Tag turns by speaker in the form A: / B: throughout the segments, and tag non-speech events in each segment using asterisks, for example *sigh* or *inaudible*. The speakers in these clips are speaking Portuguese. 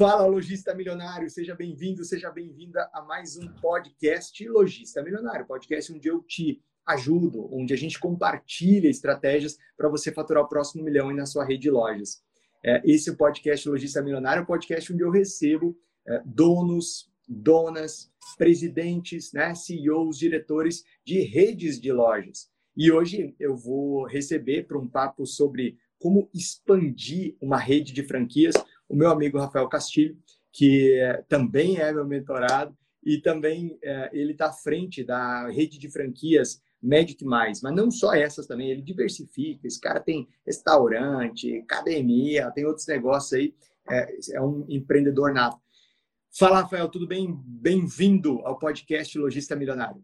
A: Fala, lojista milionário, seja bem-vindo, seja bem-vinda a mais um podcast Lojista Milionário, podcast onde eu te ajudo, onde a gente compartilha estratégias para você faturar o próximo milhão na sua rede de lojas. É, esse é o podcast Lojista Milionário, é um podcast onde eu recebo é, donos, donas, presidentes, né, CEOs, diretores de redes de lojas. E hoje eu vou receber para um papo sobre como expandir uma rede de franquias o meu amigo Rafael Castilho, que é, também é meu mentorado e também é, ele está à frente da rede de franquias Magic Mais, mas não só essas também, ele diversifica. Esse cara tem restaurante, academia, tem outros negócios aí, é, é um empreendedor nato. Fala, Rafael, tudo bem? Bem-vindo ao podcast Logista Milionário.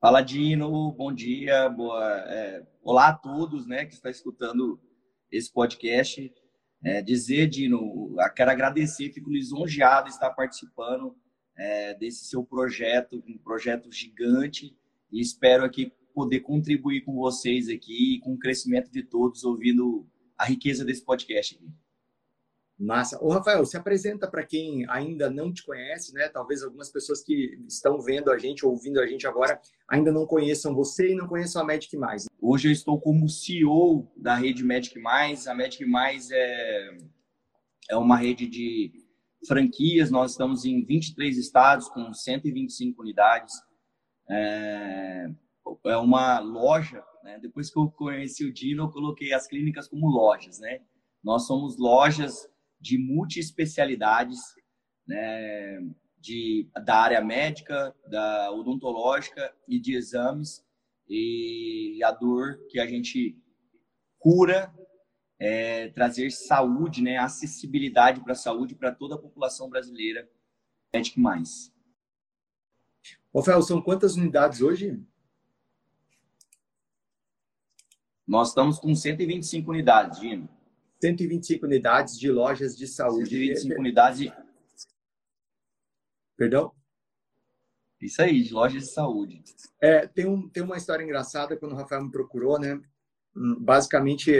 B: Fala, Dino, bom dia, boa, é, olá a todos né, que está escutando esse podcast. É, dizer, Dino, quero agradecer, fico lisonjeado de estar participando é, desse seu projeto, um projeto gigante, e espero aqui poder contribuir com vocês aqui, com o crescimento de todos, ouvindo a riqueza desse podcast aqui.
A: Massa. Ô, Rafael, se apresenta para quem ainda não te conhece, né? Talvez algumas pessoas que estão vendo a gente, ouvindo a gente agora, ainda não conheçam você e não conheçam a Magic Mais.
B: Hoje eu estou como CEO da rede Magic Mais. A Magic Mais é, é uma rede de franquias. Nós estamos em 23 estados com 125 unidades. É, é uma loja, né? Depois que eu conheci o Dino, eu coloquei as clínicas como lojas, né? Nós somos lojas de multiespecialidades, né, de, da área médica, da odontológica e de exames. E a dor que a gente cura é trazer saúde, né, acessibilidade para a saúde para toda a população brasileira. Medic Mais.
A: Rafael, são quantas unidades hoje?
B: Nós estamos com 125 unidades, Gino.
A: 125 unidades de lojas de saúde.
B: 125 unidades.
A: Perdão?
B: Isso aí, de lojas de saúde.
A: É, tem, um, tem uma história engraçada quando o Rafael me procurou, né? Hum, basicamente,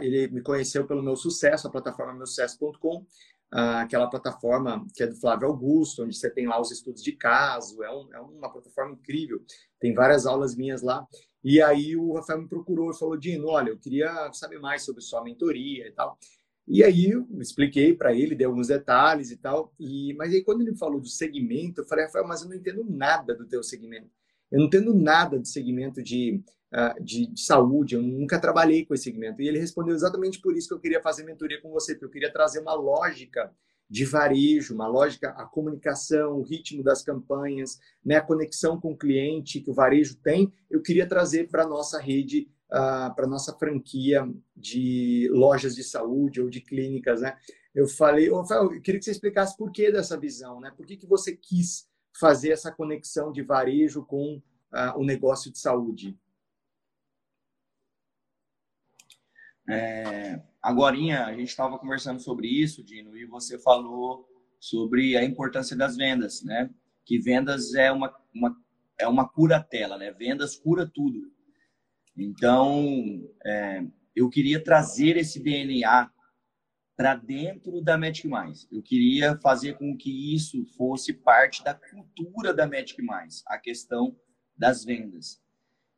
A: ele me conheceu pelo meu sucesso, a plataforma meusucesso.com, aquela plataforma que é do Flávio Augusto, onde você tem lá os estudos de caso, é, um, é uma plataforma incrível, tem várias aulas minhas lá. E aí o Rafael me procurou e falou: Dino, olha, eu queria saber mais sobre sua mentoria e tal. E aí eu expliquei para ele, dei alguns detalhes e tal. E mas aí quando ele falou do segmento, eu falei: Rafael, mas eu não entendo nada do teu segmento. Eu não entendo nada do segmento de, uh, de, de, saúde, eu nunca trabalhei com esse segmento. E ele respondeu exatamente por isso que eu queria fazer mentoria com você, porque eu queria trazer uma lógica de varejo, uma lógica, a comunicação, o ritmo das campanhas, né, a conexão com o cliente que o varejo tem, eu queria trazer para a nossa rede, uh, para a nossa franquia de lojas de saúde ou de clínicas. Né? Eu falei, Rafael, eu queria que você explicasse por que dessa visão, né? por que, que você quis fazer essa conexão de varejo com uh, o negócio de saúde?
B: É, Agora, a gente estava conversando sobre isso, Dino, e você falou sobre a importância das vendas, né? Que vendas é uma, uma, é uma cura-tela, né? Vendas cura tudo. Então, é, eu queria trazer esse DNA para dentro da Magic Mais. Eu queria fazer com que isso fosse parte da cultura da Magic Mais, a questão das vendas.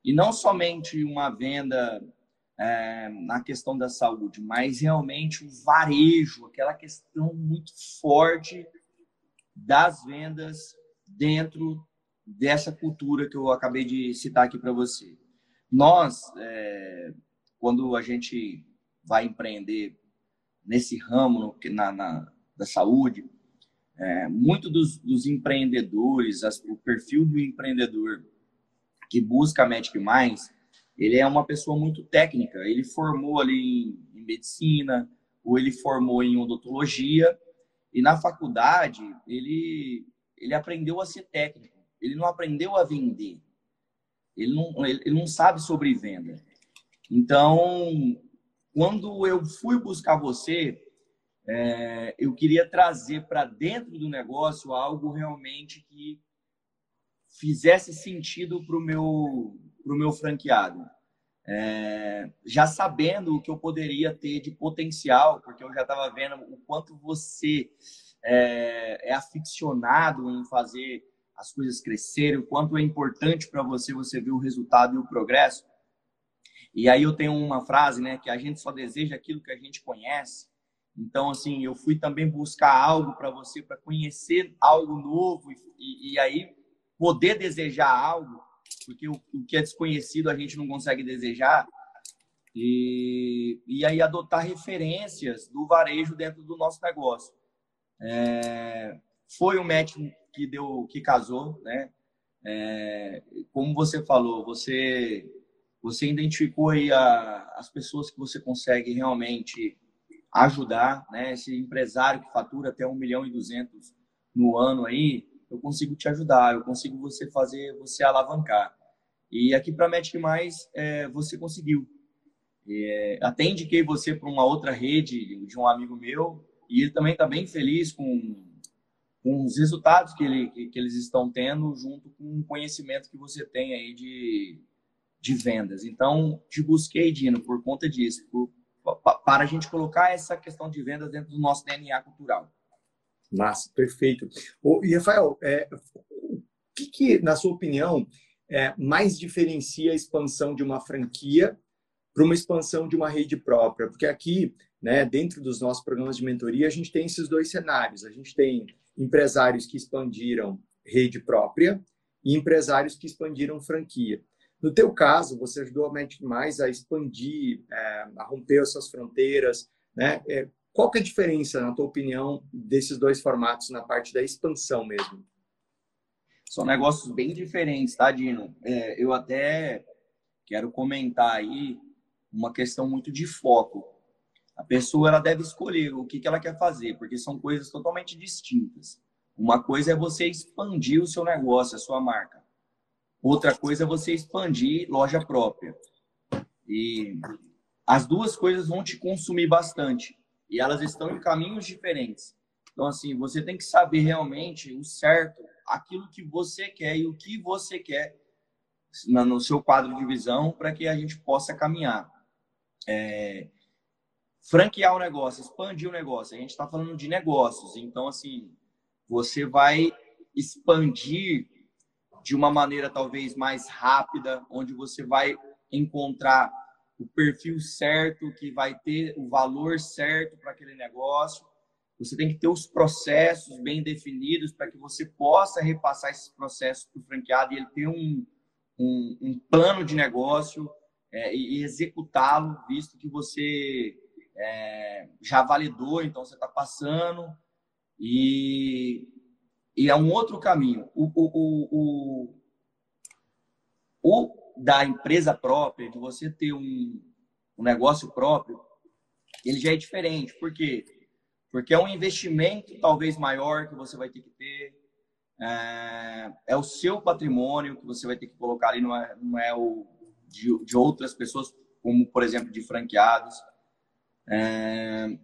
B: E não somente uma venda é, na questão da saúde, mas realmente o varejo, aquela questão muito forte das vendas dentro dessa cultura que eu acabei de citar aqui para você. Nós, é, quando a gente vai empreender nesse ramo na, na da saúde, é, muito dos, dos empreendedores, as, o perfil do empreendedor que busca a Magic Mais, ele é uma pessoa muito técnica. Ele formou ali em, em medicina, ou ele formou em odontologia, e na faculdade ele, ele aprendeu a ser técnico. Ele não aprendeu a vender. Ele não, ele, ele não sabe sobre venda. Então, quando eu fui buscar você, é, eu queria trazer para dentro do negócio algo realmente que fizesse sentido para o meu, pro meu franqueado. É, já sabendo o que eu poderia ter de potencial, porque eu já estava vendo o quanto você é, é aficionado em fazer as coisas crescerem, o quanto é importante para você você ver o resultado e o progresso. E aí eu tenho uma frase, né, que a gente só deseja aquilo que a gente conhece. Então, assim, eu fui também buscar algo para você, para conhecer algo novo e, e, aí poder desejar algo, porque o, o, que é desconhecido a gente não consegue desejar. E, e aí adotar referências do varejo dentro do nosso negócio. É, foi um match que deu, que casou, né? É, como você falou, você você identificou aí a, as pessoas que você consegue realmente ajudar, né? Esse empresário que fatura até 1 milhão e 200 no ano aí, eu consigo te ajudar, eu consigo você fazer, você alavancar. E aqui para Magic Mais, é, você conseguiu. É, até indiquei você para uma outra rede de um amigo meu, e ele também está bem feliz com, com os resultados que, ele, que, eles estão tendo, junto com o conhecimento que você tem aí de, de vendas. Então, te busquei, Dino, por conta disso, por, para a gente colocar essa questão de vendas dentro do nosso DNA cultural.
A: Massa, perfeito. e Rafael, é, o que, que, na sua opinião, é, mais diferencia a expansão de uma franquia para uma expansão de uma rede própria? Porque aqui né? Dentro dos nossos programas de mentoria, a gente tem esses dois cenários. A gente tem empresários que expandiram rede própria e empresários que expandiram franquia. No teu caso, você ajudou a Magic Mais a expandir, é, a romper as suas fronteiras, né? Qual que é a diferença, na tua opinião, desses dois formatos na parte da expansão mesmo?
B: São negócios bem diferentes, tá, Dino? É, eu até quero comentar aí uma questão muito de foco. A pessoa ela deve escolher o que, que ela quer fazer, porque são coisas totalmente distintas. Uma coisa é você expandir o seu negócio, a sua marca. Outra coisa é você expandir loja própria. E as duas coisas vão te consumir bastante. E elas estão em caminhos diferentes. Então, assim, você tem que saber realmente o certo, aquilo que você quer e o que você quer no seu quadro de visão para que a gente possa caminhar. É, franquear o negócio, expandir o negócio. A gente está falando de negócios. Então, assim, você vai expandir de uma maneira talvez mais rápida, onde você vai encontrar o perfil certo, que vai ter o valor certo para aquele negócio. Você tem que ter os processos bem definidos para que você possa repassar esses processos para o franqueado e ele ter um, um, um plano de negócio é, e executá-lo, visto que você é, já validou, então você está passando e, e é um outro caminho. O, o, o, o, o da empresa própria, de você ter um, um negócio próprio, ele já é diferente. Por quê? Porque é um investimento talvez maior que você vai ter que ter. É, é o seu patrimônio que você vai ter que colocar ali, não é, não é o de, de outras pessoas, como por exemplo de franqueados. É,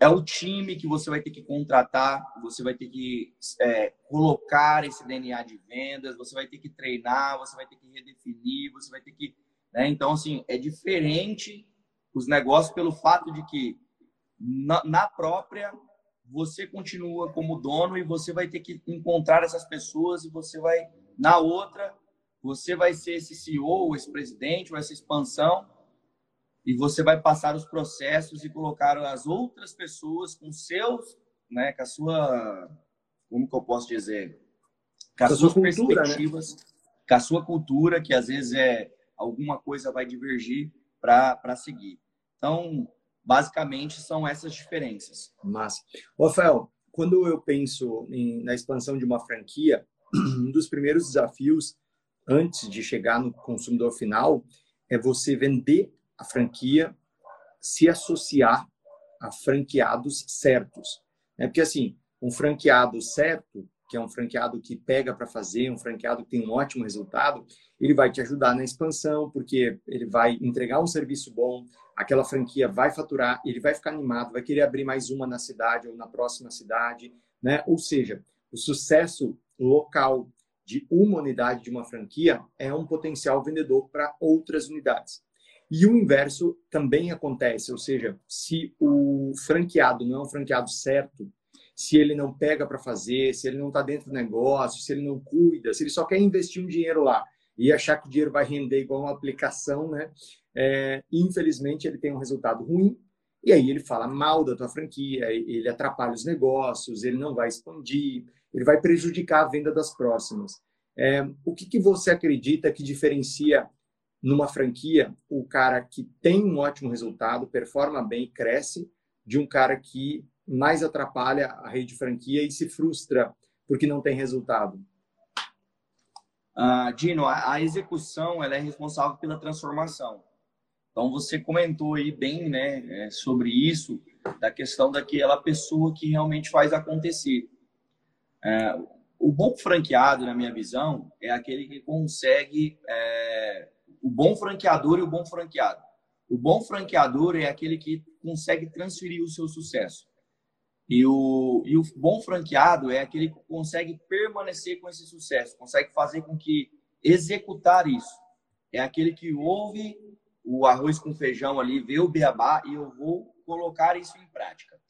B: é o time que você vai ter que contratar, você vai ter que é, colocar esse DNA de vendas, você vai ter que treinar, você vai ter que redefinir, você vai ter que. Né? Então, assim, é diferente os negócios pelo fato de que na, na, própria você continua como dono e você vai ter que encontrar essas pessoas e você vai, na outra, você vai ser esse CEO, esse presidente, vai ser expansão e você vai passar os processos e colocar as outras pessoas com seus, né, com a sua, como que eu posso dizer, com as suas cultura, né? perspectivas, né? com a sua cultura, que às vezes é alguma coisa vai divergir para seguir. Então, basicamente são essas diferenças.
A: Massa. Rafael, quando eu penso em, na expansão de uma franquia, *clears throat* um dos primeiros desafios antes de chegar no consumidor final é você vender a franquia se associar a franqueados certos. Né? Porque, assim, um franqueado certo, que é um franqueado que pega para fazer, um franqueado que tem um ótimo resultado, ele vai te ajudar na expansão, porque ele vai entregar um serviço bom, aquela franquia vai faturar, ele vai ficar animado, vai querer abrir mais uma na cidade ou na próxima cidade, né? Ou seja, o sucesso local de uma unidade de uma franquia é um potencial vendedor para outras unidades. E o inverso também acontece, ou seja, se o franqueado não é um franqueado certo, se ele não pega para fazer, se ele não está dentro do negócio, se ele não cuida, se ele só quer investir um dinheiro lá e achar que o dinheiro vai render igual uma aplicação, né? É, infelizmente ele tem um resultado ruim e aí ele fala mal da tua franquia, ele atrapalha os negócios, ele não vai expandir, ele vai prejudicar a venda das próximas. É, o que, que você acredita que diferencia numa franquia o cara que tem um ótimo resultado, performa bem, cresce, de um cara que mais atrapalha a rede de franquia e se frustra porque não tem resultado?
B: Uh, Dino, a, a, execução ela é responsável pela transformação. Então você comentou aí bem, né, é, sobre isso, da questão daquela pessoa que realmente faz acontecer. É, o bom franqueado, na minha visão, é aquele que consegue é, o bom franqueador e o bom franqueado. O bom franqueador é aquele que consegue transferir o seu sucesso. E o, e o bom franqueado é aquele que consegue permanecer com esse sucesso, consegue fazer com que executar isso. É aquele que ouve o arroz com feijão ali, vê o beabá e eu vou colocar isso em prática.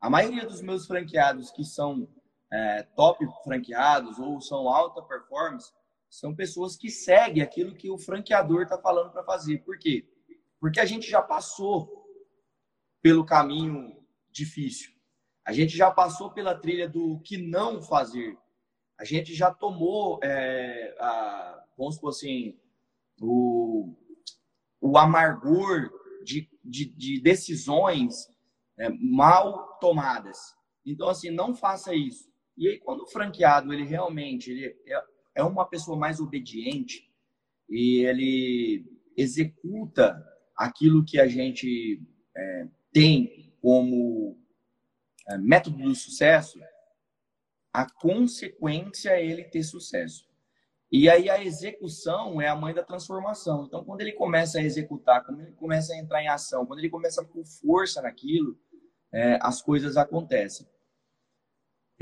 B: A maioria dos meus franqueados que são é, top franqueados ou são alta performance são pessoas que seguem aquilo que o franqueador está falando para fazer. Por quê? Porque a gente já passou pelo caminho difícil. A gente já passou pela trilha do que não fazer. A gente já tomou, é, a, vamos supor assim, o, o amargor de, de, de decisões é, mal tomadas. Então, assim, não faça isso. E aí, quando o franqueado, ele realmente ele é, uma pessoa mais obediente e ele executa aquilo que a gente é, tem como é, método do sucesso, a consequência é ele ter sucesso. E aí a execução é a mãe da transformação. Então, quando ele começa a executar, quando ele começa a entrar em ação, quando ele começa pôr força naquilo, é, as coisas acontecem.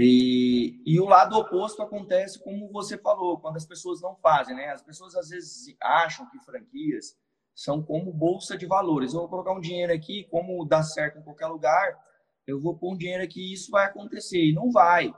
B: E, e o lado oposto acontece como você falou, quando as pessoas não fazem, né? As pessoas às vezes acham que franquias são como bolsa de valores. Eu vou colocar um dinheiro aqui, como dá certo em qualquer lugar, eu vou pôr um dinheiro aqui e isso vai acontecer. E não vai.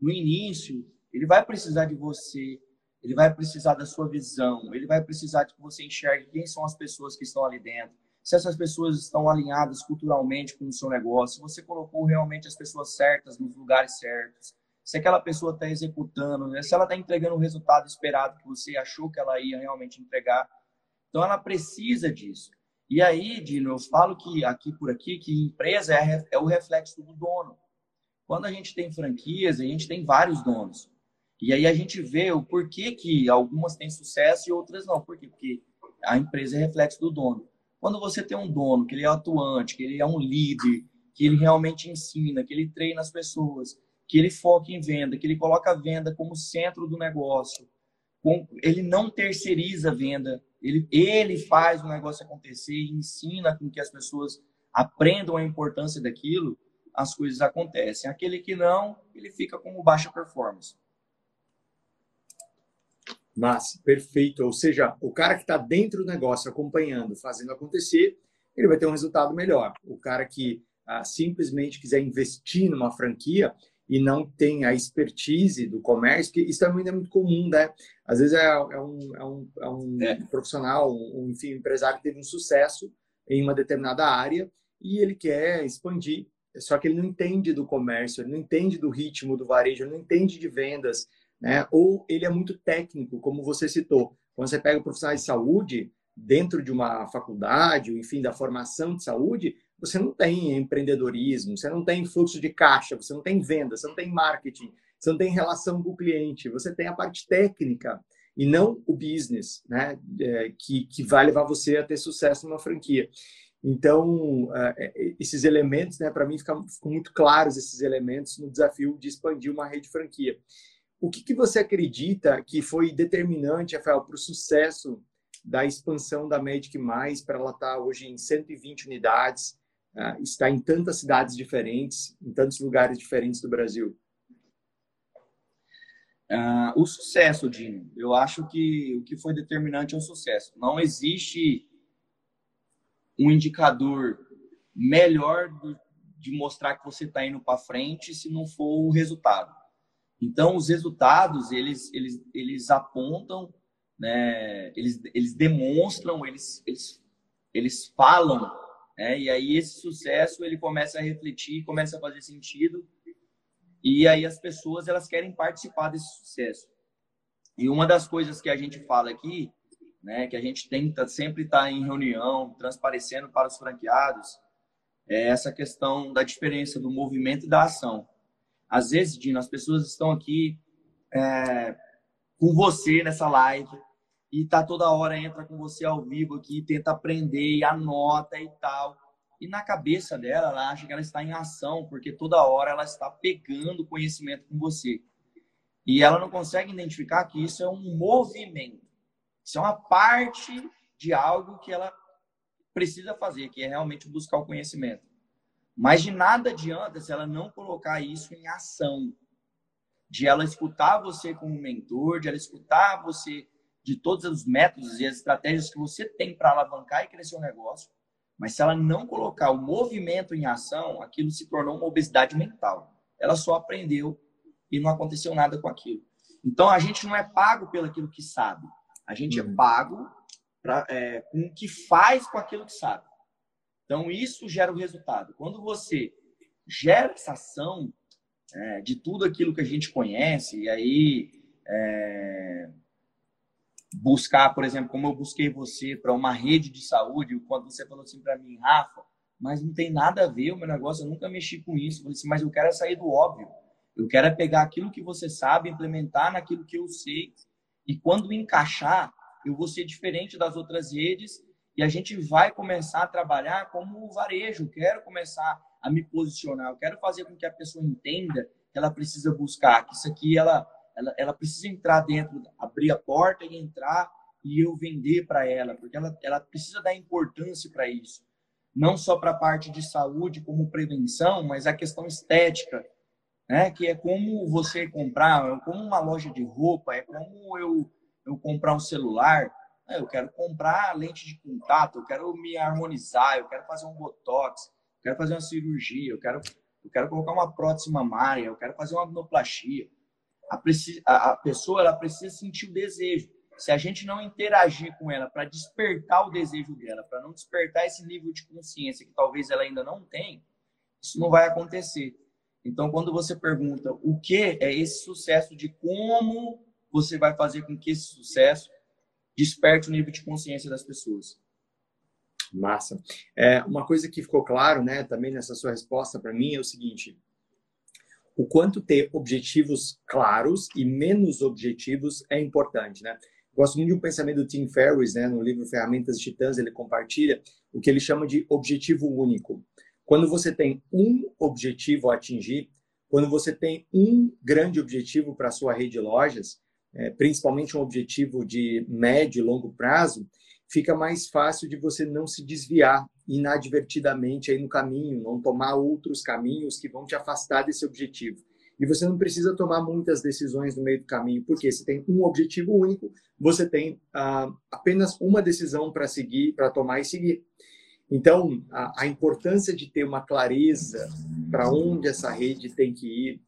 B: No início, ele vai precisar de você, ele vai precisar da sua visão, ele vai precisar de que você enxergue quem são as pessoas que estão ali dentro, se essas pessoas estão alinhadas culturalmente com o seu negócio, se você colocou realmente as pessoas certas nos lugares certos, se aquela pessoa está executando, né? se ela está entregando o resultado esperado que você achou que ela ia realmente entregar. Então, ela precisa disso. E aí, Dino, eu falo que aqui por aqui que empresa é, é o reflexo do dono. Quando a gente tem franquias, a gente tem vários donos. E aí a gente vê o porquê que algumas têm sucesso e outras não. Por quê? Porque a empresa é reflexo do dono. Quando você tem um dono, que ele é atuante, que ele é um líder, que ele realmente ensina, que ele treina as pessoas, que ele foca em venda, que ele coloca a venda como centro do negócio, ele não terceiriza a venda, ele, ele faz o negócio acontecer e ensina com que as pessoas aprendam a importância daquilo, as coisas acontecem. Aquele que não, ele fica como baixa performance.
A: Mas, perfeito. Ou seja, o cara que está dentro do negócio, acompanhando, fazendo acontecer, ele vai ter um resultado melhor. O cara que ah, simplesmente quiser investir numa franquia e não tem a expertise do comércio, que isso também é muito comum, né? Às vezes é, é um, é um, é um é. profissional, um, enfim, um empresário que teve um sucesso em uma determinada área e ele quer expandir, só que ele não entende do comércio, ele não entende do ritmo do varejo, ele não entende de vendas, né? Ou ele é muito técnico, como você citou. Quando você pega profissionais de saúde dentro de uma faculdade, enfim, da formação de saúde, você não tem empreendedorismo, você não tem fluxo de caixa, você não tem venda, você não tem marketing, você não tem relação com o cliente, você tem a parte técnica e não o business, né? É, que, que vai levar você a ter sucesso numa franquia. Então, é, esses elementos, né, para mim, ficam, ficam muito claros esses elementos no desafio de expandir uma rede franquia. O que, que você acredita que foi determinante, Rafael, para o sucesso da expansão da Magic Mais, para ela estar tá hoje em 120 unidades, uh, está em tantas cidades diferentes, em tantos lugares diferentes do Brasil?
B: Uh, o sucesso, Dino. Eu acho que o que foi determinante é o sucesso. Não existe um indicador melhor do, de mostrar que você está indo para frente se não for o resultado. Então, os resultados, eles, eles, eles apontam, né, eles, eles demonstram, eles, eles, eles falam, né, e aí esse sucesso ele começa a refletir, começa a fazer sentido, e aí as pessoas elas querem participar desse sucesso. E uma das coisas que a gente fala aqui, né, que a gente tenta sempre estar em reunião, transparecendo para os franqueados, é essa questão da diferença do movimento e da ação. Às vezes, Dino, as pessoas estão aqui é, com você nessa live e tá toda hora entra com você ao vivo aqui, tenta aprender e anota e tal. E na cabeça dela, ela acha que ela está em ação, porque toda hora ela está pegando conhecimento com você. E ela não consegue identificar que isso é um movimento. Isso é uma parte de algo que ela precisa fazer, que é realmente buscar o conhecimento. Mas de nada adianta se ela não colocar isso em ação. De ela escutar você como mentor, de ela escutar você de todos os métodos e as estratégias que você tem para alavancar e crescer o negócio. Mas se ela não colocar o movimento em ação, aquilo se tornou uma obesidade mental. Ela só aprendeu e não aconteceu nada com aquilo. Então a gente não é pago pelo aquilo que sabe. A gente é uhum. é pago pra, é, com o que faz com aquilo que sabe. Então, isso gera o resultado. Quando você gera essa ação é, de tudo aquilo que a gente conhece, e aí é, buscar, por exemplo, como eu busquei você para uma rede de saúde, quando você falou assim para mim, Rafa, mas não tem nada a ver o meu negócio, eu nunca mexi com isso. Eu falei assim, mas eu quero é sair do óbvio. Eu quero é pegar aquilo que você sabe, implementar naquilo que eu sei, e quando encaixar, eu vou ser diferente das outras redes e a gente vai começar a trabalhar como varejo. Quero começar a me posicionar, eu quero fazer com que a pessoa entenda que ela precisa buscar, que isso aqui ela, ela, ela precisa entrar dentro, abrir a porta e entrar e eu vender para ela, porque ela, ela precisa dar importância para isso. Não só para a parte de saúde como prevenção, mas a questão estética, né? que é como você comprar, é como uma loja de roupa, é como eu eu comprar um celular, eu quero comprar lente de contato, eu quero me harmonizar, eu quero fazer um botox, eu quero fazer uma cirurgia, eu quero, eu quero colocar uma prótese mamária, eu quero fazer uma abnoplastia. A, a, a pessoa ela precisa sentir o desejo. Se a gente não interagir com ela para despertar o desejo dela, para não despertar esse nível de consciência que talvez ela ainda não tenha, isso não vai acontecer. Então, quando você pergunta o que é esse sucesso de como você vai fazer com que esse sucesso desperte o nível de consciência das pessoas.
A: Massa. É, uma coisa que ficou claro, né, também nessa sua resposta para mim é o seguinte: o quanto ter objetivos claros e menos objetivos é importante, né? Gosto muito de um pensamento do Tim Ferriss, né, no livro Ferramentas Titãs, ele compartilha o que ele chama de objetivo único. Quando você tem um objetivo a atingir, quando você tem um grande objetivo para a sua rede de lojas, é, principalmente um objetivo de médio e longo prazo, fica mais fácil de você não se desviar inadvertidamente aí no caminho, não tomar outros caminhos que vão te afastar desse objetivo. E você não precisa tomar muitas decisões no meio do caminho, porque você tem um objetivo único, você tem ah, apenas uma decisão para seguir, para tomar e seguir. Então, a, a importância de ter uma clareza para onde essa rede tem que ir,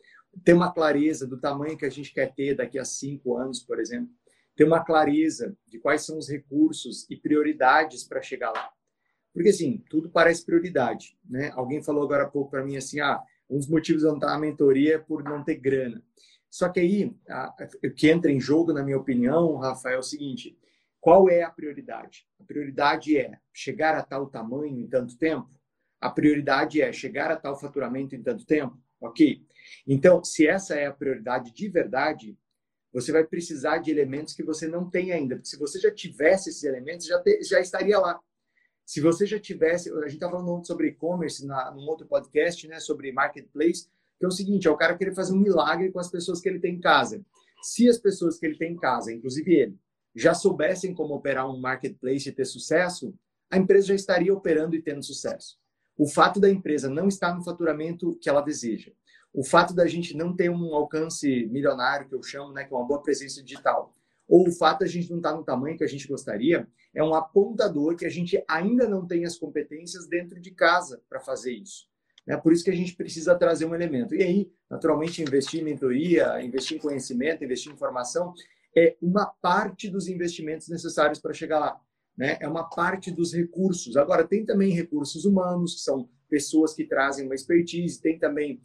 A: ter uma clareza do tamanho que a gente quer ter daqui a cinco anos, por exemplo, ter uma clareza de quais são os recursos e prioridades para chegar lá. Porque, assim, tudo parece prioridade, né? Alguém falou agora há pouco para mim assim, ah, um dos motivos de não estar na mentoria é por não ter grana. Só que aí, o que entra em jogo, na minha opinião, Rafael, é o seguinte, qual é a prioridade? A prioridade é chegar a tal tamanho em tanto tempo? A prioridade é chegar a tal faturamento em tanto tempo? Ok? Então, se essa é a prioridade de verdade, você vai precisar de elementos que você não tem ainda. Porque se você já tivesse esses elementos, já, te, já estaria lá. Se você já tivesse, a gente estava falando sobre e-commerce num outro podcast, né, sobre marketplace, que é o seguinte, é o cara querer fazer um milagre com as pessoas que ele tem em casa. Se as pessoas que ele tem em casa, inclusive ele, já soubessem como operar um marketplace e ter sucesso, a empresa já estaria operando e tendo sucesso. O fato da empresa não estar no faturamento que ela deseja, o fato da gente não ter um alcance milionário, que eu chamo, né, que é uma boa presença digital, ou o fato de a gente não estar tá no tamanho que a gente gostaria, é um apontador que a gente ainda não tem as competências dentro de casa para fazer isso. É por isso que a gente precisa trazer um elemento. E aí, naturalmente, investir em mentoria, investir em conhecimento, investir em informação, é uma parte dos investimentos necessários para chegar lá. Né? É uma parte dos recursos. Agora, tem também recursos humanos, que são pessoas que trazem uma expertise, tem também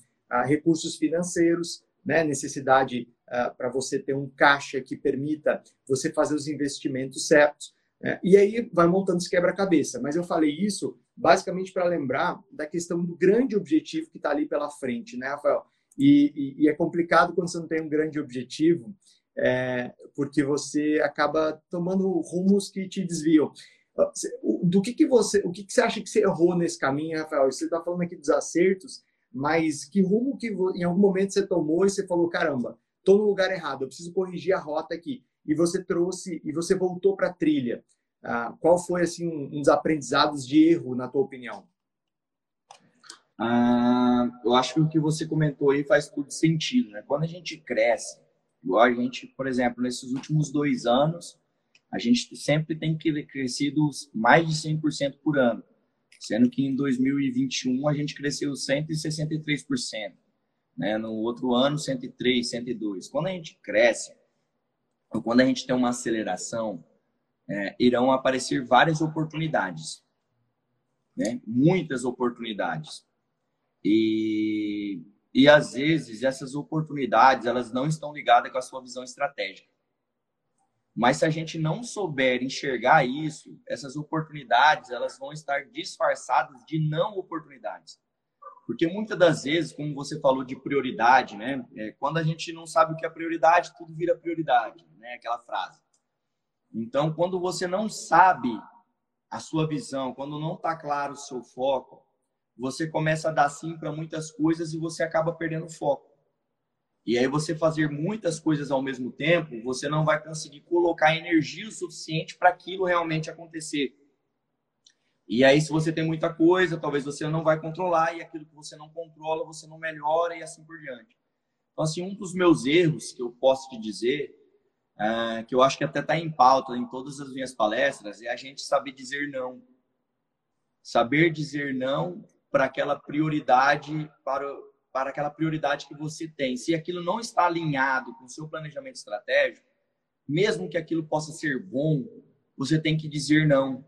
A: recursos financeiros, né? necessidade ah, para você ter um caixa que permita você fazer os investimentos certos. Né? E aí vai montando esse quebra-cabeça. Mas eu falei isso basicamente para lembrar da questão do grande objetivo que está ali pela frente, né, Rafael? E, e, e, é complicado quando você não tem um grande objetivo, é, porque você acaba tomando rumos que te desviam. Do que, que você, o que, que você acha que você errou nesse caminho, Rafael? Você está falando aqui dos acertos, mas que rumo que em algum momento você tomou e você falou, caramba, estou no lugar errado, eu preciso corrigir a rota aqui. E você trouxe e você voltou para a trilha. Ah, qual foi assim um dos aprendizados de erro, na tua opinião?
B: Ah, eu acho que o que você comentou aí faz todo sentido. Né? Quando a gente cresce, igual a gente, por exemplo, nesses últimos dois anos, a gente sempre tem crescido mais de 100% por ano, sendo que em 2021 a gente cresceu 163%, né? no outro ano 103, 102. Quando a gente cresce, ou quando a gente tem uma aceleração, é, irão aparecer várias oportunidades, né? muitas oportunidades. E, e às vezes essas oportunidades elas não estão ligadas com a sua visão estratégica. Mas se a gente não souber enxergar isso, essas oportunidades elas vão estar disfarçadas de não oportunidades. Porque muitas das vezes, como você falou de prioridade, né? É, quando a gente não sabe o que é prioridade, tudo vira prioridade, né? Aquela frase. Então, quando você não sabe a sua visão, quando não está claro o seu foco, você começa a dar sim para muitas coisas e você acaba perdendo foco. E aí você fazer muitas coisas ao mesmo tempo, você não vai conseguir colocar energia o suficiente para aquilo realmente acontecer. E aí, se você tem muita coisa, talvez você não vai controlar, e aquilo que você não controla, você não melhora e assim por diante. Então, assim, um dos meus erros que eu posso te dizer é, que eu acho que até está em pauta em todas as minhas palestras, é a gente saber dizer não. Saber dizer não para aquela prioridade, para, para aquela prioridade que você tem. Se aquilo não está alinhado com o seu planejamento estratégico, mesmo que aquilo possa ser bom, você tem que dizer não.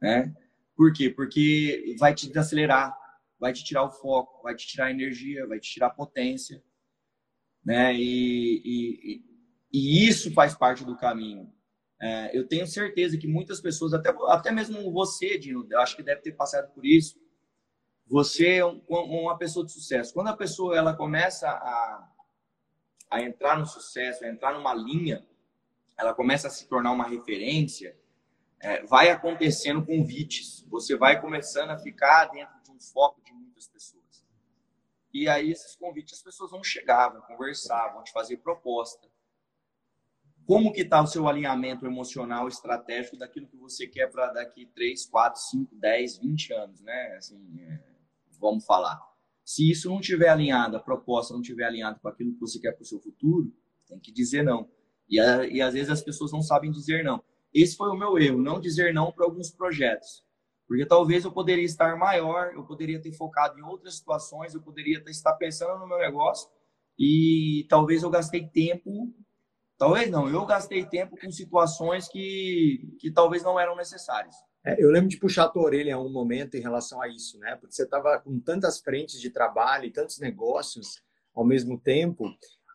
B: Né? Por quê? Porque vai te desacelerar, vai te tirar o foco, vai te tirar a energia, vai te tirar a potência. Né? E, e, e isso faz parte do caminho. É, eu tenho certeza que muitas pessoas, até, até mesmo você, Dino, eu acho que deve ter passado por isso. Você é uma pessoa de sucesso. Quando a pessoa ela começa a, a entrar no sucesso, a entrar numa linha, ela começa a se tornar uma referência, é, vai acontecendo convites. Você vai começando a ficar dentro de um foco de muitas pessoas. E aí esses convites as pessoas vão chegar, vão conversar, vão te fazer proposta como que está o seu alinhamento emocional estratégico daquilo que você quer para daqui 3, 4, 5, 10, 20 anos, né? Assim, é, vamos falar. Se isso não tiver alinhado, a proposta não tiver alinhada com aquilo que você quer para o seu futuro, tem que dizer não. E, e às vezes as pessoas não sabem dizer não. Esse foi o meu erro, não dizer não para alguns projetos. Porque talvez eu poderia estar maior, eu poderia ter focado em outras situações, eu poderia estar pensando no meu negócio e talvez eu gastei tempo Talvez não, eu gastei tempo com situações que, que talvez não eram necessárias.
A: É, eu lembro de puxar a tua orelha em um momento em relação a isso, né? Porque você estava com tantas frentes de trabalho e tantos negócios ao mesmo tempo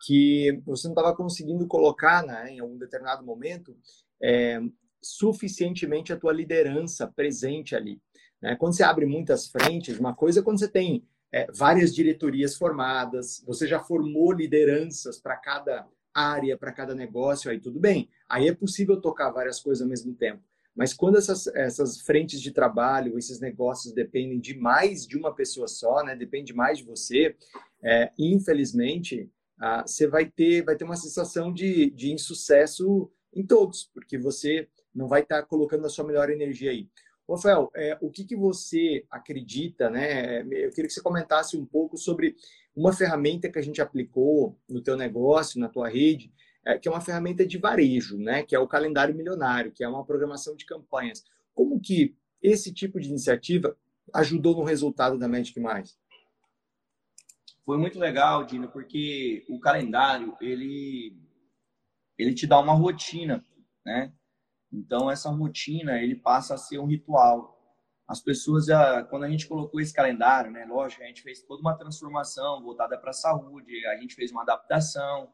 A: que você não estava conseguindo colocar, né, em algum determinado momento, é, suficientemente a tua liderança presente ali. Né? Quando você abre muitas frentes, uma coisa é quando você tem é, várias diretorias formadas, você já formou lideranças para cada área para cada negócio, aí tudo bem. Aí é possível tocar várias coisas ao mesmo tempo. Mas quando essas, essas frentes de trabalho, esses negócios dependem de mais de uma pessoa só, né? Depende mais de você, é, infelizmente, ah, você vai ter, vai ter uma sensação de, de insucesso em todos, porque você não vai estar tá colocando a sua melhor energia aí. Rafael, é, o que, que você acredita, né? Eu queria que você comentasse um pouco sobre uma ferramenta que a gente aplicou no teu negócio, na tua rede, é, que é uma ferramenta de varejo, né? Que é o calendário milionário, que é uma programação de campanhas. Como que esse tipo de iniciativa ajudou no resultado da Magic Mais?
B: Foi muito legal, Dino, porque o calendário ele ele te dá uma rotina, né? Então essa rotina ele passa a ser um ritual. As pessoas, quando a gente colocou esse calendário, né? Lógico, a gente fez toda uma transformação voltada para a saúde, a gente fez uma adaptação,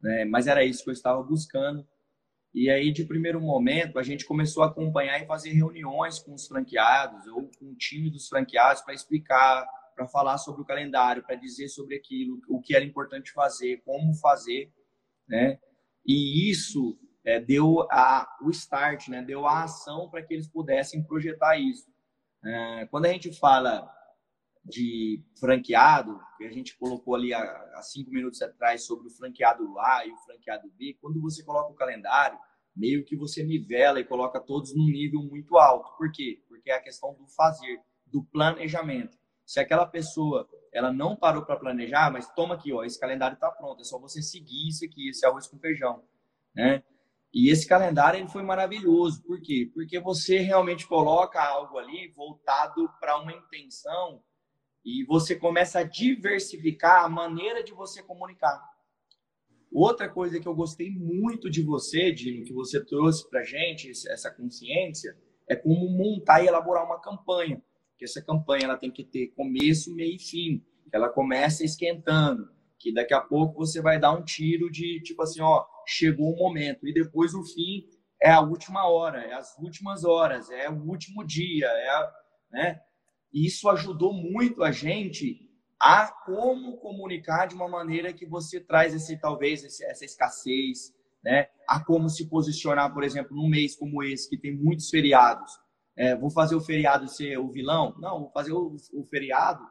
B: né? Mas era isso que eu estava buscando. E aí, de primeiro momento, a gente começou a acompanhar e fazer reuniões com os franqueados ou com o time dos franqueados para explicar, para falar sobre o calendário, para dizer sobre aquilo, o que era importante fazer, como fazer, né? E isso é, deu a, o start, né? Deu a ação para que eles pudessem projetar isso. É, quando a gente fala de franqueado, que a gente colocou ali há, cinco minutos atrás sobre o franqueado A e o franqueado B, quando você coloca o calendário, meio que você nivela e coloca todos num nível muito alto. Por quê? Porque é a questão do fazer, do planejamento. Se aquela pessoa ela não parou para planejar, mas toma aqui, ó, esse calendário está pronto, é só você seguir isso aqui, esse arroz com feijão, né? E esse calendário ele foi maravilhoso. Por quê? Porque você realmente coloca algo ali voltado para uma intenção e você começa a diversificar a maneira de você comunicar. Outra coisa que eu gostei muito de você, Dino, que você trouxe para gente essa consciência, é como montar e elaborar uma campanha. Que essa campanha ela tem que ter começo, meio e fim. Ela começa esquentando, que daqui a pouco você vai dar um tiro de tipo assim, ó, chegou o momento e depois o fim é a última hora, é as últimas horas, é o último dia, é a, né? E isso ajudou muito a gente a como comunicar de uma maneira que você traz esse talvez esse, essa escassez, né? A como se posicionar, por exemplo, num mês como esse que tem muitos feriados. É, vou fazer o feriado ser o vilão? Não, vou fazer o, o feriado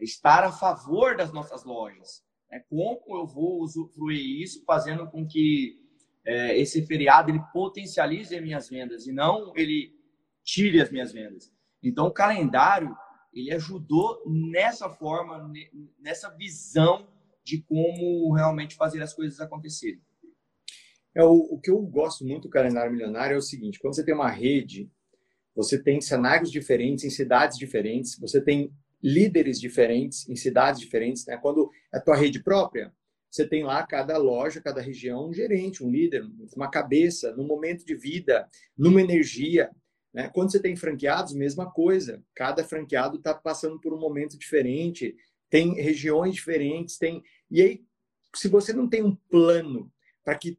B: estar a favor das nossas lojas. É, como eu vou usufruir isso, fazendo com que é, esse feriado ele potencialize as minhas vendas e não ele tire as minhas vendas. Então, o calendário ele ajudou nessa forma, nessa visão de como realmente fazer as coisas acontecerem.
A: É, o, o que eu gosto muito do calendário milionário é o seguinte: quando você tem uma rede, você tem cenários diferentes em cidades diferentes, você tem líderes diferentes em cidades diferentes. Né? Quando é a tua rede própria, você tem lá cada loja, cada região, um gerente, um líder, uma cabeça, num momento de vida, numa energia. Né? Quando você tem franqueados, mesma coisa. Cada franqueado está passando por um momento diferente, tem regiões diferentes, tem. E aí, se você não tem um plano para que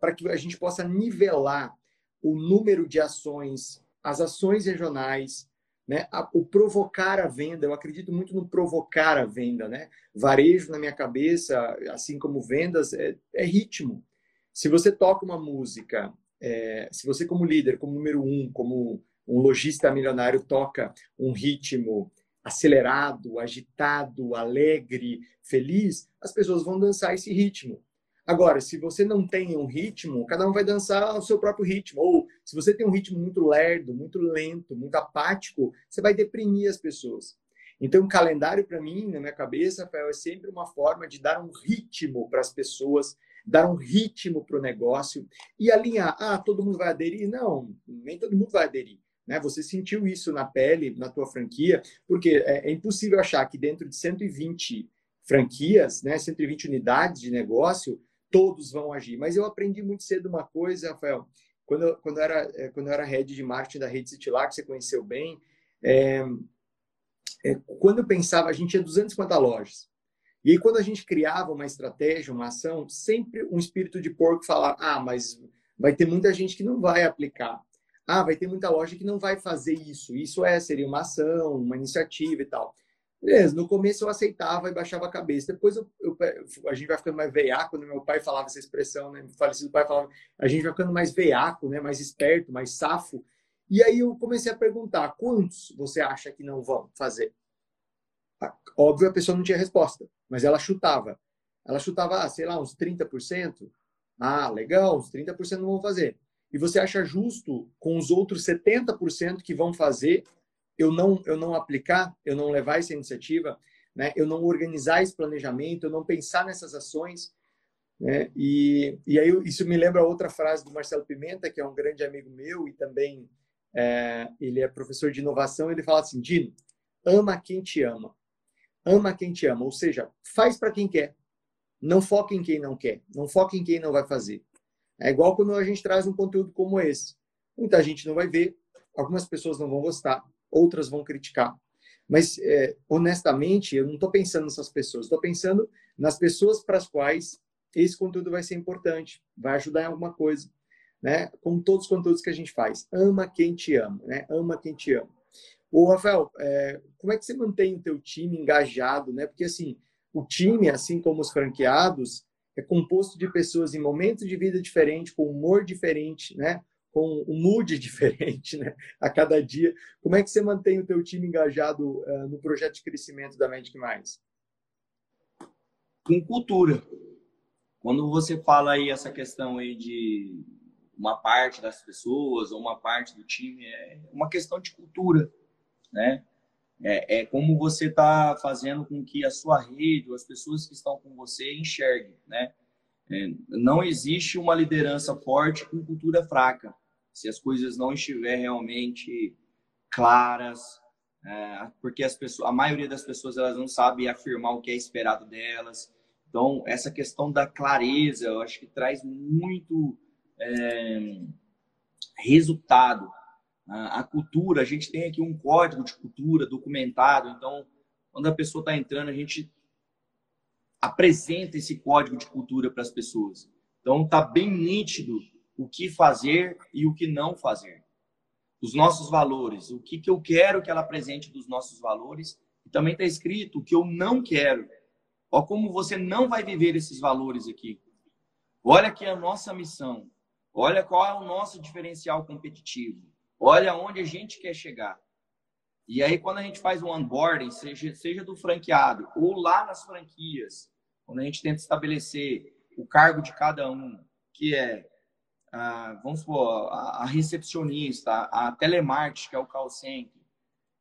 A: para que a gente possa nivelar o número de ações, as ações regionais, né? o provocar a venda, eu acredito muito no provocar a venda, né? Varejo na minha cabeça, assim como vendas, é, é ritmo. Se você toca uma música é, se você como líder, como número um, como um lojista milionário toca um ritmo acelerado, agitado, alegre, feliz, as pessoas vão dançar esse ritmo. Agora, se você não tem um ritmo, cada um vai dançar ao seu próprio ritmo. Ou se você tem um ritmo muito lerdo, muito lento, muito apático, você vai deprimir as pessoas. Então, o calendário, para mim, na minha cabeça, Rafael, é sempre uma forma de dar um ritmo para as pessoas, dar um ritmo para o negócio e alinhar. Ah, todo mundo vai aderir? Não, nem todo mundo vai aderir. Né? Você sentiu isso na pele, na tua franquia, porque é, é impossível achar que dentro de 120 franquias, né, 120 unidades de negócio, todos vão agir. Mas eu aprendi muito cedo uma coisa, Rafael. Quando eu, quando era, é, quando eu era head de marketing da Rede City lá, que você conheceu bem, é, é, quando eu pensava, a gente tinha 250 lojas. E aí, quando a gente criava uma estratégia, uma ação, sempre um espírito de porco falava: ah, mas vai ter muita gente que não vai aplicar. Ah, vai ter muita loja que não vai fazer isso. Isso é, seria uma ação, uma iniciativa e tal. Beleza, no começo eu aceitava e baixava a cabeça. Depois eu, eu, a gente vai ficando mais veiaco, quando meu pai falava essa expressão, né? Meu falecido pai falava, a gente vai ficando mais veiaco, né? mais esperto, mais safo. E aí eu comecei a perguntar, quantos você acha que não vão fazer? Óbvio, a pessoa não tinha resposta, mas ela chutava. Ela chutava, ah, sei lá, uns 30%. Ah, legal, uns 30% não vão fazer. E você acha justo com os outros 70% que vão fazer, eu não eu não aplicar, eu não levar essa iniciativa, né? Eu não organizar esse planejamento, eu não pensar nessas ações. Né? E, e aí isso me lembra outra frase do Marcelo Pimenta, que é um grande amigo meu e também é, ele é professor de inovação. Ele fala assim: Dino, ama quem te ama. Ama quem te ama. Ou seja, faz para quem quer. Não foca em quem não quer. Não foca em quem não vai fazer. É igual quando a gente traz um conteúdo como esse. Muita gente não vai ver, algumas pessoas não vão gostar, outras vão criticar. Mas, é, honestamente, eu não estou pensando nessas pessoas, estou pensando nas pessoas para as quais esse conteúdo vai ser importante, vai ajudar em alguma coisa, né? Como todos os conteúdos que a gente faz. Ama quem te ama, né? Ama quem te ama. Ô, Rafael, é, como é que você mantém o teu time engajado, né? Porque, assim, o time, assim como os franqueados, é composto de pessoas em momentos de vida diferentes, com humor diferente, né? com um mood *laughs* diferente né? a cada dia. Como é que você mantém o teu time engajado uh, no projeto de crescimento da Magic Mais?
B: Com cultura. Quando você fala aí essa questão aí de uma parte das pessoas ou uma parte do time, é uma questão de cultura, né? É, é como você está fazendo com que a sua rede, as pessoas que estão com você enxerguem, né? É, não existe uma liderança forte com cultura fraca se as coisas não estiverem realmente claras, é, porque as pessoas, a maioria das pessoas elas não sabem afirmar o que é esperado delas. Então, essa questão da clareza, eu acho que traz muito é, resultado. A, a cultura, a gente tem aqui um código de cultura documentado, então, quando a pessoa está entrando, a gente apresenta esse código de cultura para as pessoas. Então, está bem nítido o que fazer e o que não fazer. Os nossos valores, o que, que eu quero que ela apresente dos nossos valores. E também está escrito o que eu não quero. Ó, como você não vai viver esses valores aqui. Olha aqui a nossa missão. Olha qual é o nosso diferencial competitivo. Olha onde a gente quer chegar. E aí, quando a gente faz o onboarding, seja, seja do franqueado ou lá nas franquias, quando a gente tenta estabelecer o cargo de cada um, que é a, vamos supor, a, a recepcionista, a, a telemarketing, que é o call center,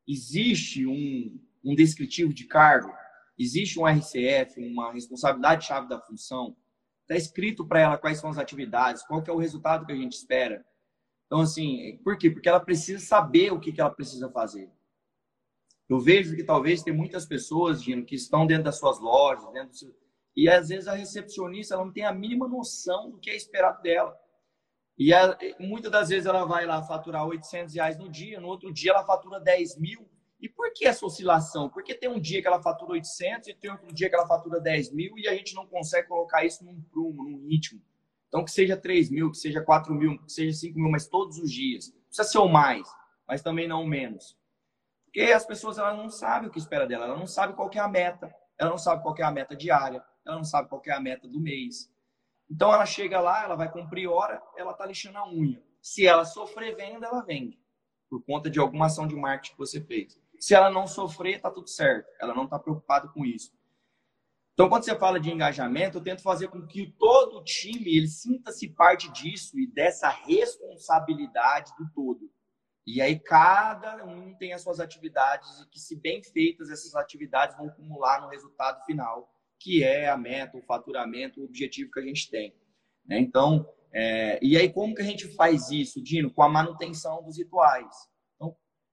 B: existe um, um descritivo de cargo, existe um RCF, uma responsabilidade-chave da função, está escrito para ela quais são as atividades, qual é o resultado que a gente espera. Então, assim, por quê? Porque ela precisa saber o que, que ela precisa fazer. Eu vejo que talvez tem muitas pessoas, Gino, que estão dentro das suas lojas, dentro do seu... e às vezes a recepcionista ela não tem a mínima noção do que é esperado dela. E muitas das vezes ela vai lá faturar 800 reais no dia, no outro dia ela fatura 10 mil. E por que essa oscilação? Porque tem um dia que ela fatura 800 e tem outro dia que ela fatura 10 mil e a gente não consegue colocar isso num prumo, num ritmo. Então, que seja 3 mil, que seja 4 mil, que seja 5 mil, mas todos os dias. Precisa ser o mais, mas também não o menos. Porque as pessoas elas não sabem o que espera dela, ela não sabe qual é a meta, ela não sabe qual é a meta diária, ela não sabe qual é a meta do mês. Então ela chega lá, ela vai cumprir hora, ela está lixando a unha. Se ela sofrer venda, ela vende. Por conta de alguma ação de marketing que você fez. Se ela não sofrer, está tudo certo. Ela não está preocupada com isso. Então, quando você fala de engajamento, eu tento fazer com que todo o time ele sinta-se parte disso e dessa responsabilidade do todo. E aí cada um tem as suas atividades e que, se bem feitas, essas atividades vão acumular no resultado final que é a meta, o faturamento, o objetivo que a gente tem. Né? Então, é, e aí como que a gente faz isso, Dino? Com a manutenção dos rituais.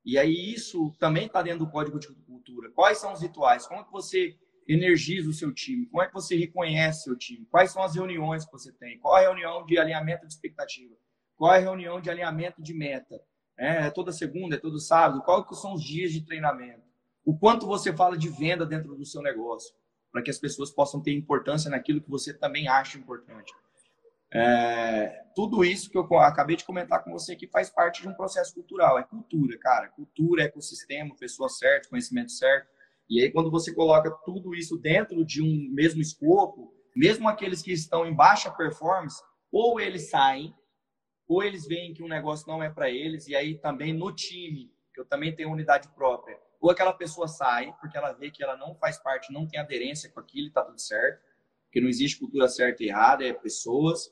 B: E aí isso também está dentro do código de cultura. Quais são os rituais? Como que você energiza o seu time? Como é que você reconhece o seu time? Quais são as reuniões que você tem? Qual é a reunião de alinhamento de expectativa? Qual é a reunião de alinhamento de meta? É, é toda segunda, é todo sábado? Quais são os dias de treinamento? O quanto você fala de venda dentro do seu negócio? para que as pessoas possam ter importância naquilo que você também acha importante. É, tudo isso que eu acabei de comentar com você que faz parte de um processo cultural. É cultura, cara. Cultura, ecossistema, pessoa certa, conhecimento certo. E aí, quando você coloca tudo isso dentro de um mesmo escopo, mesmo aqueles que estão em baixa performance, ou eles saem, ou eles veem que um negócio não é para eles, e aí também no time, que eu também tenho unidade própria, ou aquela pessoa sai porque ela vê que ela não faz parte, não tem aderência com aquilo e está tudo certo, porque não existe cultura certa e errada, é pessoas,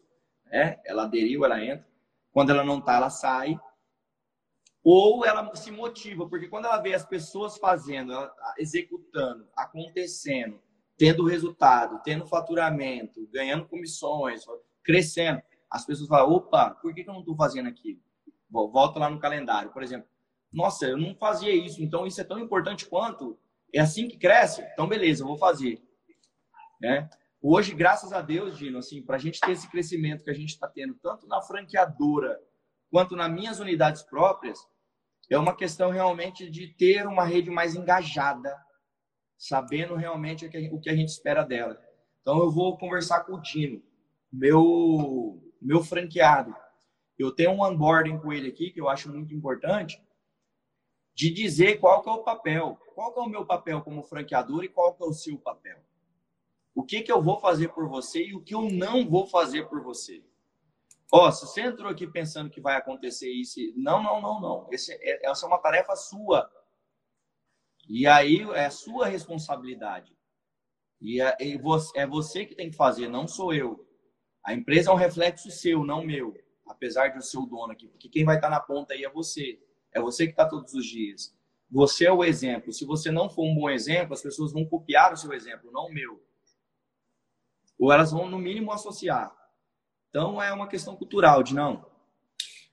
B: né? Ela aderiu, ela entra. Quando ela não está, ela sai. Ou ela se motiva, porque quando ela vê as pessoas fazendo, executando, acontecendo, tendo resultado, tendo faturamento, ganhando comissões, crescendo, as pessoas falam, opa, por que, eu não estou fazendo aquilo? Volta lá no calendário, por exemplo. Nossa, eu não fazia isso, então isso é tão importante quanto? É assim que cresce? Então, beleza, eu vou fazer. Né? Hoje, graças a Deus, Dino, assim, para a gente ter esse crescimento que a gente está tendo, tanto na franqueadora quanto nas minhas unidades próprias, é uma questão realmente de ter uma rede mais engajada, sabendo realmente o que a gente espera dela. Então, eu vou conversar com o Dino, meu, meu franqueado. Eu tenho um onboarding com ele aqui, que eu acho muito importante, de dizer qual que é o papel. Qual que é o meu papel como franqueador e qual que é o seu papel. O que, que eu vou fazer por você e o que eu não vou fazer por você. Ó, se você entrou aqui pensando que vai acontecer isso, não, não, não, não. Esse, é, essa é uma tarefa sua. E aí é sua responsabilidade. E é, é você que tem que fazer, não sou eu. A empresa é um reflexo seu, não meu. Apesar de eu ser o dono aqui. Porque quem vai estar na ponta aí é você. É você que está todos os dias. Você é o exemplo. Se você não for um bom exemplo, as pessoas vão copiar o seu exemplo, não o meu. Ou elas vão, no mínimo, associar. Então, é uma questão cultural, de não.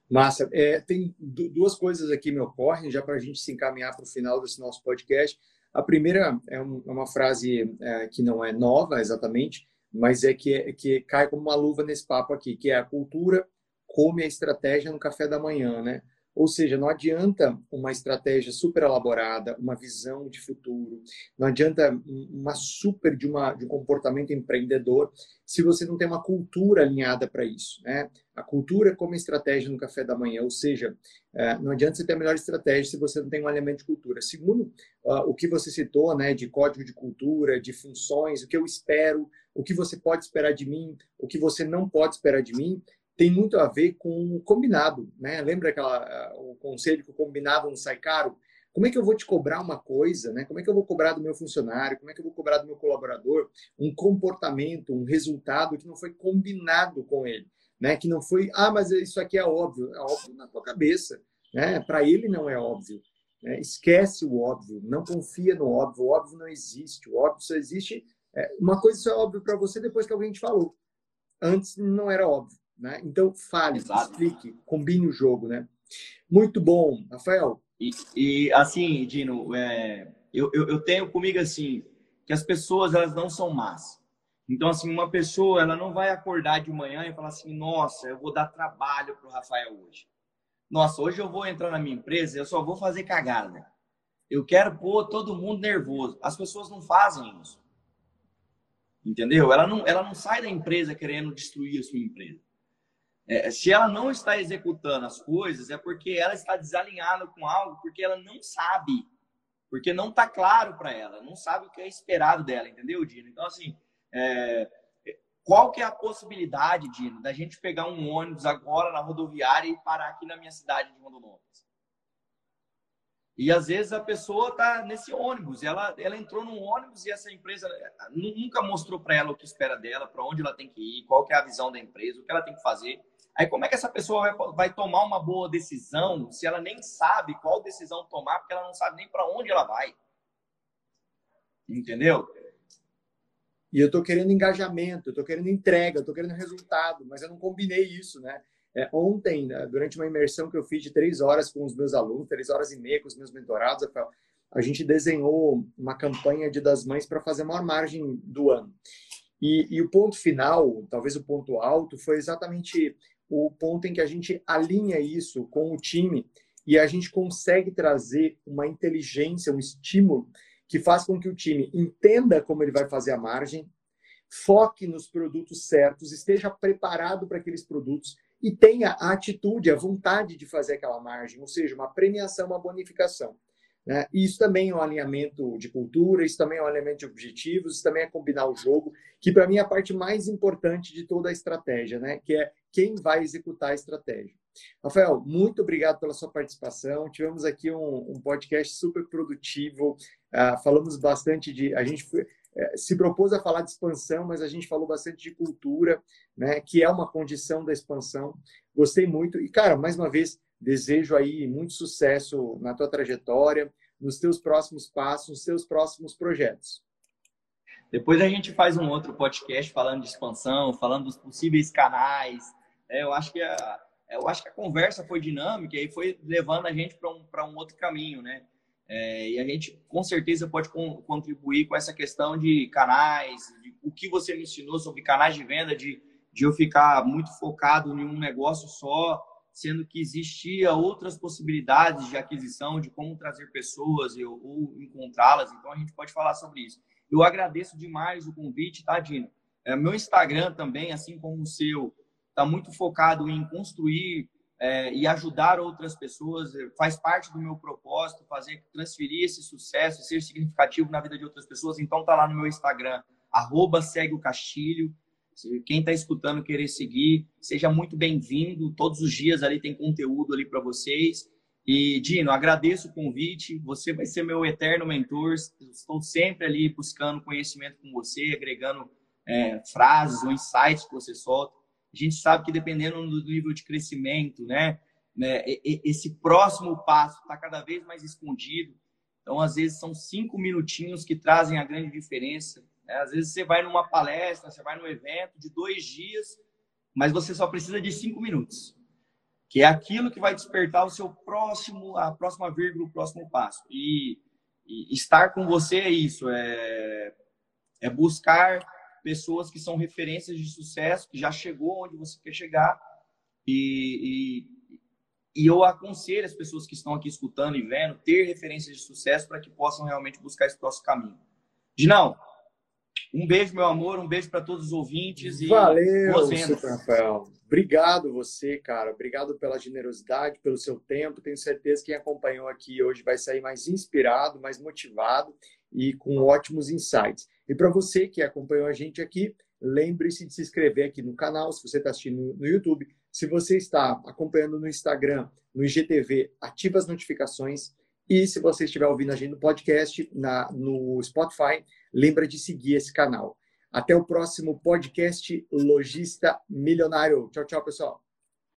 A: Massa. É, tem duas coisas aqui me ocorrem, já para a gente se encaminhar para o final desse nosso podcast. A primeira é, um, é uma frase é, que não é nova exatamente, mas é que, que cai como uma luva nesse papo aqui, que é a cultura come a estratégia no café da manhã, né? Ou seja, não adianta uma estratégia super elaborada, uma visão de futuro, não adianta uma super de, uma, de um comportamento empreendedor se você não tem uma cultura alinhada para isso. Né? A cultura como estratégia no café da manhã, ou seja, é, não adianta você ter a melhor estratégia se você não tem um alinhamento de cultura. Segundo o que você citou, né, de código de cultura, de funções, o que eu espero, o que você pode esperar de mim, o que você não pode esperar de mim, tem muito a ver com o combinado, né? Lembra aquela, o conselho que o combinado não sai caro? Como é que eu vou te cobrar uma coisa, né? Como é que eu vou cobrar do meu funcionário? Como é que eu vou cobrar do meu colaborador um comportamento, um resultado que não foi combinado com ele, né? Que não foi, ah, mas isso aqui é óbvio, é óbvio na tua cabeça, né? Para ele não é óbvio. Né? Esquece o óbvio, não confia no óbvio, o óbvio não existe, o óbvio só existe. É, uma coisa só é óbvio para você depois que alguém te falou. Antes não era óbvio. Né? Então, fale, Exato. explique, combine o jogo. Né? Muito bom. Rafael?
B: E, e assim, Dino, é, eu, eu, eu, tenho comigo assim, que as pessoas elas não são más. Então, assim, uma pessoa ela não vai acordar de manhã e falar assim, nossa, eu vou dar trabalho para o Rafael hoje. Nossa, hoje eu vou entrar na minha empresa, eu só vou fazer cagada. Eu quero pôr todo mundo nervoso. As pessoas não fazem isso. Entendeu? Ela não, ela não sai da empresa querendo destruir a sua empresa. É, se ela não está executando as coisas, é porque ela está desalinhada com algo, porque ela não sabe, porque não está claro para ela, não sabe o que é esperado dela, entendeu, Dino? Então, assim, é, qual que é a possibilidade, Dino, da gente pegar um ônibus agora na rodoviária e parar aqui na minha cidade de Rondonópolis? E às vezes a pessoa está nesse ônibus, ela, ela entrou num ônibus e essa empresa nunca mostrou para ela o que espera dela, para onde ela tem que ir, qual que é a visão da empresa, o que ela tem que fazer. Aí como é que essa pessoa vai, vai tomar uma boa decisão se ela nem sabe qual decisão tomar, porque ela não sabe nem para onde ela vai? Entendeu?
A: E eu estou querendo engajamento, eu estou querendo entrega, eu estou querendo resultado, mas eu não combinei isso, né? É, ontem, né, durante uma imersão que eu fiz de três horas com os meus alunos, três horas e meia com os meus mentorados, a gente desenhou uma campanha de das mães para fazer a maior margem do ano. E, e, o ponto final, talvez o ponto alto, foi exatamente o ponto em que a gente alinha isso com o time e a gente consegue trazer uma inteligência, um estímulo que faz com que o time entenda como ele vai fazer a margem, foque nos produtos certos, esteja preparado para aqueles produtos e tenha a atitude, a vontade de fazer aquela margem, ou seja, uma premiação, uma bonificação. Né? Isso também é um alinhamento de cultura, isso também é um alinhamento de objetivos, isso também é combinar o jogo, que para mim é a parte mais importante de toda a estratégia, né? que é quem vai executar a estratégia. Rafael, muito obrigado pela sua participação. Tivemos aqui um, um podcast super produtivo, uh, falamos bastante de. A gente foi, uh, se propôs a falar de expansão, mas a gente falou bastante de cultura, né, que é uma condição da expansão. Gostei muito. E, cara, mais uma vez, Desejo aí muito sucesso na tua trajetória, nos teus próximos passos, nos teus próximos projetos.
B: Depois a gente faz um outro podcast falando de expansão, falando dos possíveis canais. É, eu acho que a, eu acho que a conversa foi dinâmica e foi levando a gente para um, um outro caminho, né? É, e a gente com certeza pode contribuir com essa questão de canais, de, o que você me ensinou sobre canais de venda, de, de eu ficar muito focado em um negócio só, sendo que existia outras possibilidades de aquisição, de como trazer pessoas ou, ou encontrá-las. Então a gente pode falar sobre isso. Eu agradeço demais o convite, tá, Dino? É, meu Instagram também, assim como o seu, está muito focado em construir é, e ajudar outras pessoas. Faz parte do meu propósito fazer transferir esse sucesso, ser significativo na vida de outras pessoas. Então tá lá no meu Instagram, arroba segue o Castilho. Quem está escutando querer seguir, seja muito bem-vindo. Todos os dias ali tem conteúdo ali para vocês. E Dino, agradeço o convite. Você vai ser meu eterno mentor. Estou sempre ali buscando conhecimento com você, agregando é, frases ou insights que você solta. A gente sabe que dependendo do nível de crescimento, né, né esse próximo passo está cada vez mais escondido. Então, às vezes, são cinco minutinhos que trazem a grande diferença. Né? Às vezes, você vai numa palestra, você vai num evento de dois dias, mas você só precisa de cinco minutos, que é aquilo que vai despertar o seu próximo, a próxima vírgula, o próximo passo. E, e estar com você é isso, é, é buscar pessoas que são referências de sucesso, que já chegou onde você quer chegar. E, e, e eu aconselho as pessoas que estão aqui escutando e vendo ter referências de sucesso para que possam realmente buscar esse próximo caminho. Dinão, um beijo, meu amor, um beijo para todos os ouvintes. E
A: Valeu, Rafael. Obrigado você, cara. Obrigado pela generosidade, pelo seu tempo. Tenho certeza que quem acompanhou aqui hoje vai sair mais inspirado, mais motivado e com ótimos insights. E para você que acompanhou a gente aqui, lembre-se de se inscrever aqui no canal, se você está assistindo no YouTube. Se você está acompanhando no Instagram, no IGTV, ative as notificações. E se você estiver ouvindo a gente no podcast, na, no Spotify, lembra de seguir esse canal. Até o próximo podcast Logista Milionário. Tchau, tchau, pessoal.